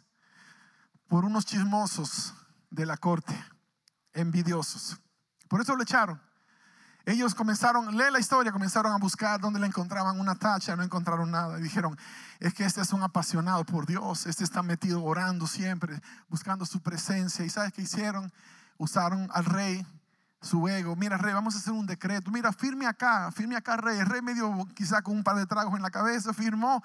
Por unos chismosos de la corte, envidiosos. Por eso lo echaron. Ellos comenzaron, lee la historia, comenzaron a buscar dónde le encontraban una tacha, no encontraron nada. Dijeron, es que este es un apasionado por Dios, este está metido orando siempre, buscando su presencia. ¿Y sabes qué hicieron? Usaron al rey, su ego. Mira, rey, vamos a hacer un decreto. Mira, firme acá, firme acá, rey. El rey medio quizá con un par de tragos en la cabeza, firmó.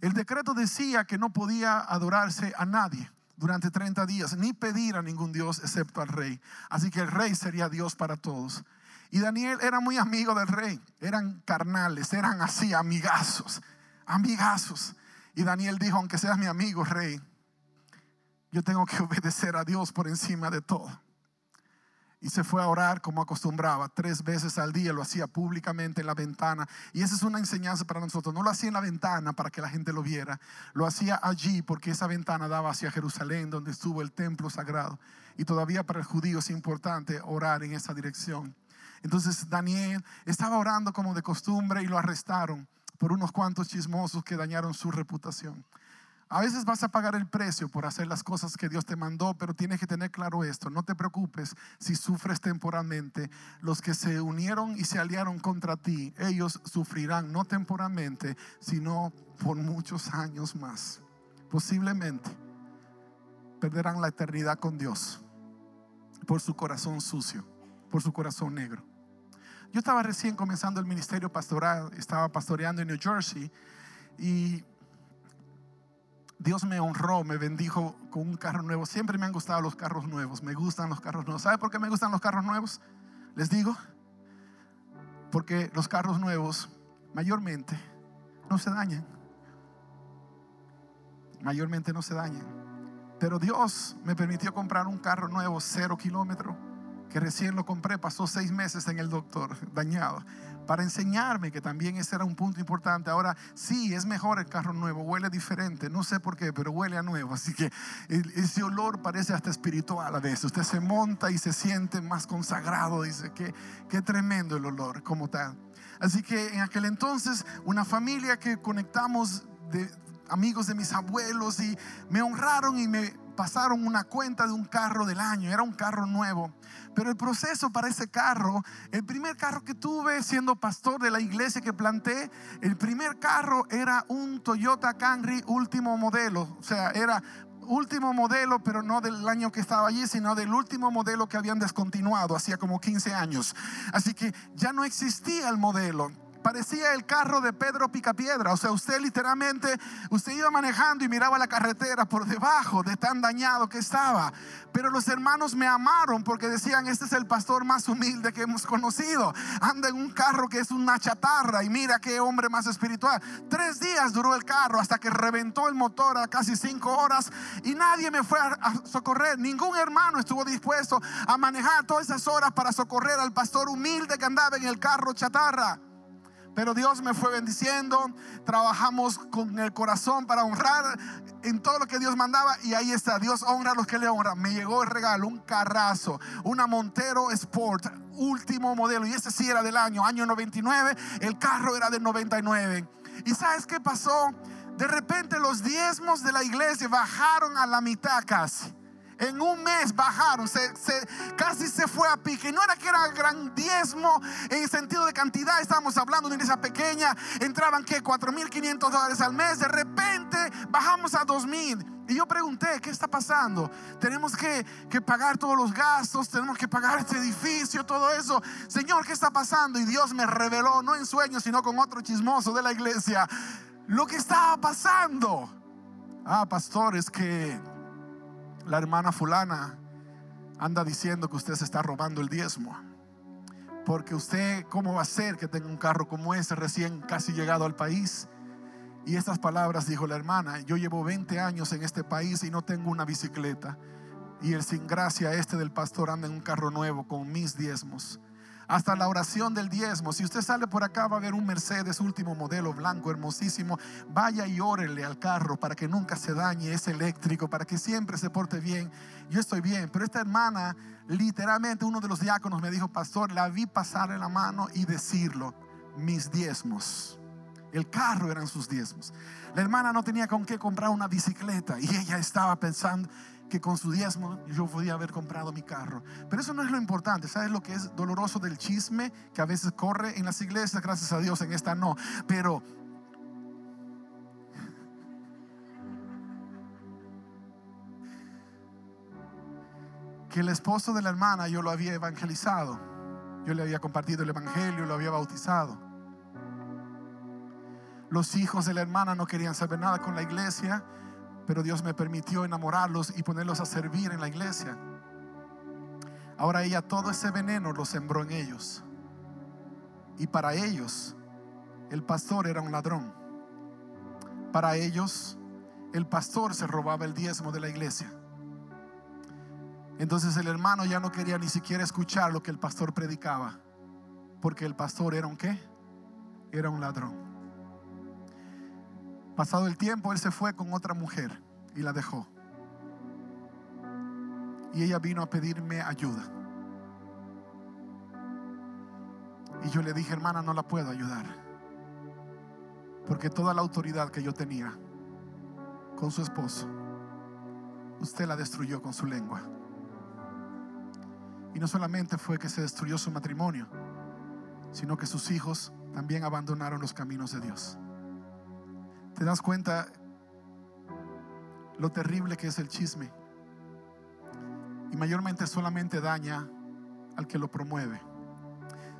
El decreto decía que no podía adorarse a nadie durante 30 días, ni pedir a ningún Dios excepto al rey. Así que el rey sería Dios para todos. Y Daniel era muy amigo del rey, eran carnales, eran así, amigazos, amigazos. Y Daniel dijo, aunque seas mi amigo, rey, yo tengo que [laughs] obedecer a Dios por encima de todo. Y se fue a orar como acostumbraba, tres veces al día, lo hacía públicamente en la ventana. Y esa es una enseñanza para nosotros. No lo hacía en la ventana para que la gente lo viera, lo hacía allí porque esa ventana daba hacia Jerusalén, donde estuvo el templo sagrado. Y todavía para el judío es importante orar en esa dirección. Entonces Daniel estaba orando como de costumbre y lo arrestaron por unos cuantos chismosos que dañaron su reputación. A veces vas a pagar el precio por hacer las cosas que Dios te mandó, pero tienes que tener claro esto. No te preocupes si sufres temporalmente. Los que se unieron y se aliaron contra ti, ellos sufrirán no temporalmente, sino por muchos años más. Posiblemente perderán la eternidad con Dios por su corazón sucio, por su corazón negro. Yo estaba recién comenzando el ministerio pastoral, estaba pastoreando en New Jersey y Dios me honró, me bendijo con un carro nuevo. Siempre me han gustado los carros nuevos, me gustan los carros nuevos. ¿Sabe por qué me gustan los carros nuevos? Les digo, porque los carros nuevos mayormente no se dañan. Mayormente no se dañan. Pero Dios me permitió comprar un carro nuevo, cero kilómetro, que recién lo compré, pasó seis meses en el doctor, dañado para enseñarme que también ese era un punto importante. Ahora sí, es mejor el carro nuevo, huele diferente, no sé por qué, pero huele a nuevo. Así que ese olor parece hasta espiritual a veces. Usted se monta y se siente más consagrado, dice que qué tremendo el olor como tal. Así que en aquel entonces una familia que conectamos de amigos de mis abuelos y me honraron y me pasaron una cuenta de un carro del año, era un carro nuevo. Pero el proceso para ese carro, el primer carro que tuve siendo pastor de la iglesia que planté, el primer carro era un Toyota Camry último modelo. O sea, era último modelo, pero no del año que estaba allí, sino del último modelo que habían descontinuado, hacía como 15 años. Así que ya no existía el modelo parecía el carro de Pedro Picapiedra. O sea, usted literalmente, usted iba manejando y miraba la carretera por debajo de tan dañado que estaba. Pero los hermanos me amaron porque decían, este es el pastor más humilde que hemos conocido. Anda en un carro que es una chatarra y mira qué hombre más espiritual. Tres días duró el carro hasta que reventó el motor a casi cinco horas y nadie me fue a socorrer. Ningún hermano estuvo dispuesto a manejar todas esas horas para socorrer al pastor humilde que andaba en el carro chatarra. Pero Dios me fue bendiciendo, trabajamos con el corazón para honrar en todo lo que Dios mandaba y ahí está, Dios honra a los que le honran. Me llegó el regalo, un carrazo, una Montero Sport, último modelo y ese sí era del año, año 99, el carro era del 99. ¿Y sabes qué pasó? De repente los diezmos de la iglesia bajaron a la mitad casi. En un mes bajaron, casi se fue a pique. No era que era gran diezmo en sentido de cantidad, estábamos hablando de una iglesia pequeña, entraban que 4.500 dólares al mes, de repente bajamos a 2.000. Y yo pregunté, ¿qué está pasando? Tenemos que, que, pagar todos los gastos, tenemos que pagar este edificio, todo eso. Señor, ¿qué está pasando? Y Dios me reveló, no en sueños, sino con otro chismoso de la iglesia, lo que estaba pasando. Ah, pastores, que la hermana fulana anda diciendo que usted se está robando el diezmo. Porque usted, ¿cómo va a ser que tenga un carro como ese recién casi llegado al país? Y estas palabras dijo la hermana, yo llevo 20 años en este país y no tengo una bicicleta. Y el sin gracia este del pastor anda en un carro nuevo con mis diezmos hasta la oración del diezmo. Si usted sale por acá va a ver un Mercedes último modelo blanco, hermosísimo. Vaya y órele al carro para que nunca se dañe, es eléctrico, para que siempre se porte bien. Yo estoy bien, pero esta hermana, literalmente uno de los diáconos me dijo, pastor, la vi pasarle la mano y decirlo, mis diezmos. El carro eran sus diezmos. La hermana no tenía con qué comprar una bicicleta y ella estaba pensando, que con su diezmo yo podía haber comprado mi carro. Pero eso no es lo importante. ¿Sabes lo que es doloroso del chisme que a veces corre en las iglesias? Gracias a Dios en esta no. Pero que el esposo de la hermana yo lo había evangelizado Yo le había compartido el Evangelio, lo había bautizado. Los hijos de la hermana no querían saber nada con la iglesia, pero Dios me permitió enamorarlos y ponerlos a servir en la iglesia. Ahora ella todo ese veneno lo sembró en ellos. Y para ellos el pastor era un ladrón. Para ellos el pastor se robaba el diezmo de la iglesia. Entonces el hermano ya no quería ni siquiera escuchar lo que el pastor predicaba, porque el pastor era un qué? Era un ladrón. Pasado el tiempo, él se fue con otra mujer y la dejó. Y ella vino a pedirme ayuda. Y yo le dije, hermana, no la puedo ayudar. Porque toda la autoridad que yo tenía con su esposo, usted la destruyó con su lengua. Y no solamente fue que se destruyó su matrimonio, sino que sus hijos también abandonaron los caminos de Dios. ¿Te das cuenta lo terrible que es el chisme? Y mayormente solamente daña al que lo promueve.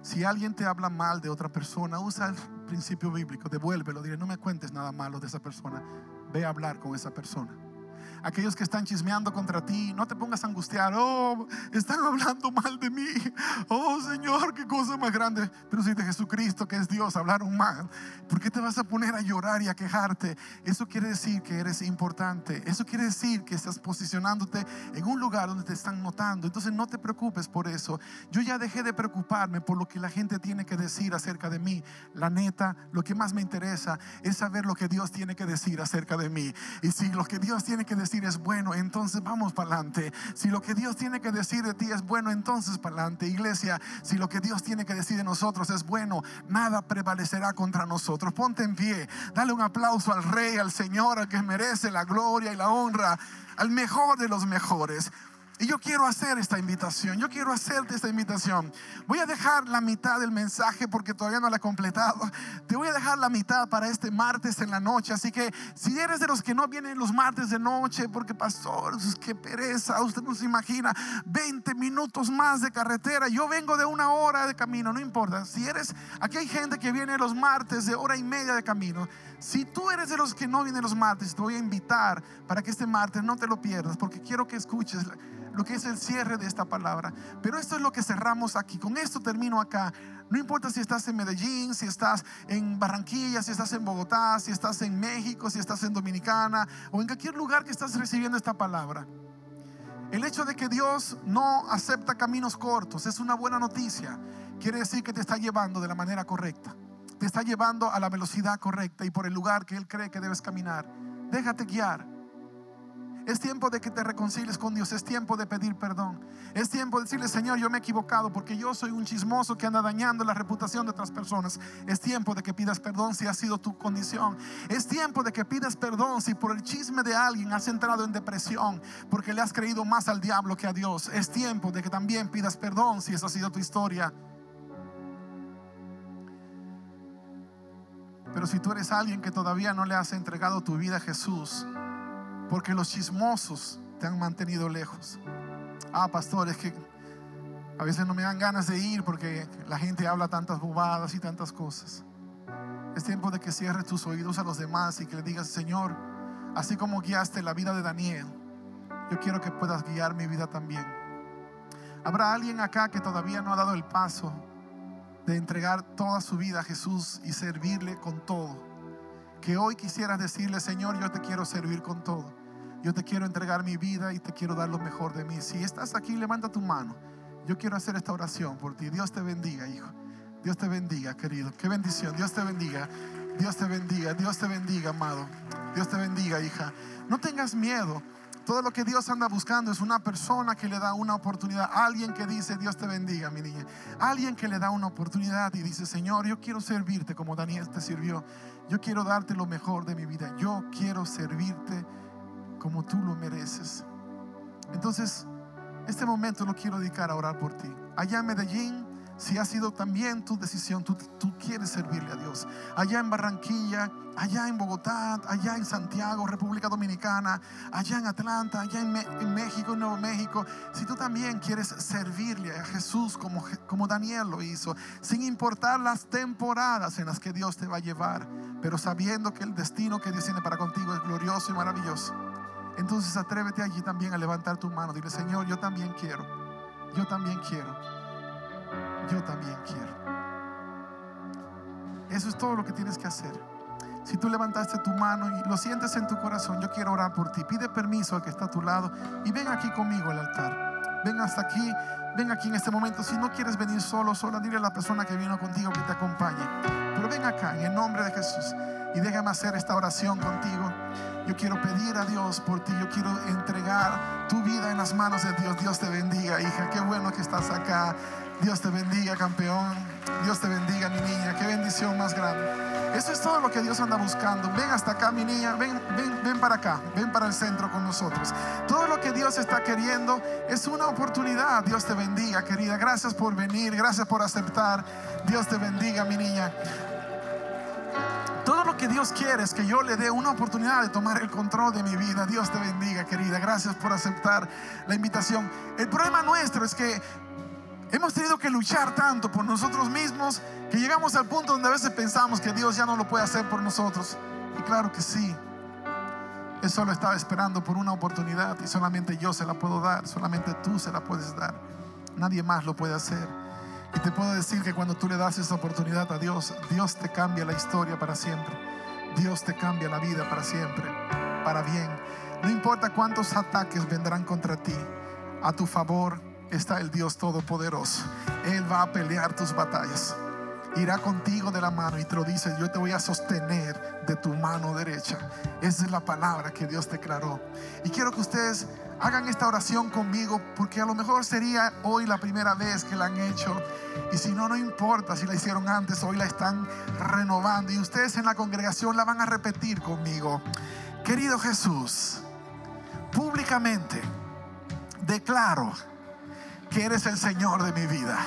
Si alguien te habla mal de otra persona, usa el principio bíblico, devuélvelo, dile, no me cuentes nada malo de esa persona, ve a hablar con esa persona aquellos que están chismeando contra ti, no te pongas a angustiar, oh, están hablando mal de mí, oh Señor, qué cosa más grande. Pero si de Jesucristo, que es Dios, hablaron mal, ¿por qué te vas a poner a llorar y a quejarte? Eso quiere decir que eres importante, eso quiere decir que estás posicionándote en un lugar donde te están notando. Entonces no te preocupes por eso. Yo ya dejé de preocuparme por lo que la gente tiene que decir acerca de mí. La neta, lo que más me interesa es saber lo que Dios tiene que decir acerca de mí. Y si lo que Dios tiene que decir decir es bueno, entonces vamos para adelante. Si lo que Dios tiene que decir de ti es bueno, entonces para adelante. Iglesia, si lo que Dios tiene que decir de nosotros es bueno, nada prevalecerá contra nosotros. Ponte en pie, dale un aplauso al Rey, al Señor, al que merece la gloria y la honra, al mejor de los mejores. Y yo quiero hacer esta invitación, yo quiero hacerte esta invitación. Voy a dejar la mitad del mensaje porque todavía no la he completado. Te voy a dejar la mitad para este martes en la noche. Así que si eres de los que no vienen los martes de noche, porque pastor, qué pereza, usted no se imagina, 20 minutos más de carretera. Yo vengo de una hora de camino, no importa. Si eres, aquí hay gente que viene los martes de hora y media de camino. Si tú eres de los que no vienen los martes, te voy a invitar para que este martes no te lo pierdas, porque quiero que escuches lo que es el cierre de esta palabra. Pero esto es lo que cerramos aquí. Con esto termino acá. No importa si estás en Medellín, si estás en Barranquilla, si estás en Bogotá, si estás en México, si estás en Dominicana o en cualquier lugar que estás recibiendo esta palabra. El hecho de que Dios no acepta caminos cortos es una buena noticia. Quiere decir que te está llevando de la manera correcta. Te está llevando a la velocidad correcta y por el lugar que Él cree que debes caminar. Déjate guiar. Es tiempo de que te reconcilies con Dios. Es tiempo de pedir perdón. Es tiempo de decirle, Señor, yo me he equivocado porque yo soy un chismoso que anda dañando la reputación de otras personas. Es tiempo de que pidas perdón si ha sido tu condición. Es tiempo de que pidas perdón si por el chisme de alguien has entrado en depresión porque le has creído más al diablo que a Dios. Es tiempo de que también pidas perdón si esa ha sido tu historia. Pero si tú eres alguien que todavía no le has entregado tu vida a Jesús, porque los chismosos te han mantenido lejos. Ah, pastor, es que a veces no me dan ganas de ir porque la gente habla tantas bobadas y tantas cosas. Es tiempo de que cierres tus oídos a los demás y que le digas, Señor, así como guiaste la vida de Daniel, yo quiero que puedas guiar mi vida también. Habrá alguien acá que todavía no ha dado el paso de entregar toda su vida a Jesús y servirle con todo. Que hoy quisieras decirle, Señor, yo te quiero servir con todo. Yo te quiero entregar mi vida y te quiero dar lo mejor de mí. Si estás aquí, levanta tu mano. Yo quiero hacer esta oración por ti. Dios te bendiga, hijo. Dios te bendiga, querido. Qué bendición. Dios te bendiga. Dios te bendiga. Dios te bendiga, amado. Dios te bendiga, hija. No tengas miedo. Todo lo que Dios anda buscando es una persona que le da una oportunidad. Alguien que dice, Dios te bendiga, mi niña. Alguien que le da una oportunidad y dice, Señor, yo quiero servirte como Daniel te sirvió. Yo quiero darte lo mejor de mi vida. Yo quiero servirte como tú lo mereces. Entonces, este momento lo quiero dedicar a orar por ti. Allá en Medellín, si ha sido también tu decisión, tú, quieres servirle a Dios. Allá en Barranquilla, allá en Bogotá, allá en Santiago, República Dominicana, allá en Atlanta, allá en, México, Nuevo México, si tú también quieres servirle a Jesús como, como Daniel lo hizo, sin importar las temporadas en las que Dios te va a llevar, pero sabiendo que el destino que Dios tiene para contigo es glorioso y maravilloso. Entonces atrévete allí también a levantar tu mano. Dile, Señor, yo también quiero. Yo también quiero yo también quiero. Eso es todo lo que tienes que hacer. Si tú levantaste tu mano y lo sientes en tu corazón, yo quiero orar por ti. Pide permiso al que está a tu lado y ven aquí conmigo al altar. Ven hasta aquí, ven aquí en este momento. Si no quieres venir solo, solo dile a la persona que vino contigo que te acompañe. Pero ven acá en el nombre de Jesús y déjame hacer esta oración contigo. Yo quiero pedir a Dios por ti. Yo quiero entregar tu vida en las manos de Dios. Dios te bendiga, hija. Qué bueno que estás acá. Dios te bendiga, campeón. Dios te bendiga, mi niña. Qué bendición más grande. Eso es todo lo que Dios anda buscando. Ven hasta acá, mi niña. Ven, ven, ven para acá. Ven para el centro con nosotros. Todo lo que Dios está queriendo es una oportunidad. Dios te bendiga, querida. Gracias por venir. Gracias por aceptar. Dios te bendiga, mi niña. Todo lo que Dios quiere es que yo le dé una oportunidad de tomar el control de mi vida. Dios te bendiga, querida. Gracias por aceptar la invitación. El problema nuestro es que Hemos tenido que luchar tanto por nosotros mismos que llegamos al punto donde a veces pensamos que Dios ya no lo puede hacer por nosotros. Y claro que sí. Él solo estaba esperando por una oportunidad y solamente yo se la puedo dar, solamente tú se la puedes dar. Nadie más lo puede hacer. Y te puedo decir que cuando tú le das esa oportunidad a Dios, Dios te cambia la historia para siempre. Dios te cambia la vida para siempre, para bien. No importa cuántos ataques vendrán contra ti, a tu favor está el Dios Todopoderoso. Él va a pelear tus batallas. Irá contigo de la mano y te lo dice, yo te voy a sostener de tu mano derecha. Esa es la palabra que Dios declaró. Y quiero que ustedes hagan esta oración conmigo porque a lo mejor sería hoy la primera vez que la han hecho. Y si no, no importa si la hicieron antes, hoy la están renovando. Y ustedes en la congregación la van a repetir conmigo. Querido Jesús, públicamente declaro que eres el Señor de mi vida.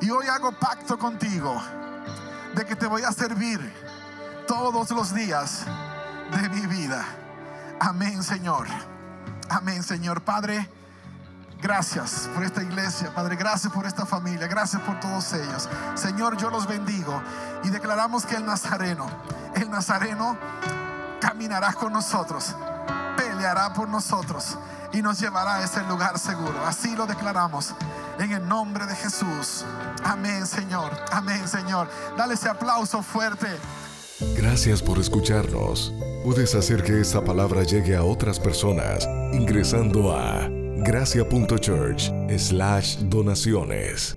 Y hoy hago pacto contigo de que te voy a servir todos los días de mi vida. Amén, Señor. Amén, Señor. Padre, gracias por esta iglesia. Padre, gracias por esta familia. Gracias por todos ellos. Señor, yo los bendigo y declaramos que el Nazareno, el Nazareno caminará con nosotros, peleará por nosotros y nos llevará a ese lugar seguro. Así lo declaramos en el nombre de Jesús. Amén, Señor. Amén, Señor. Dale ese aplauso fuerte. Gracias por escucharnos. Puedes hacer que esta palabra llegue a otras personas ingresando a gracia.church slash donaciones.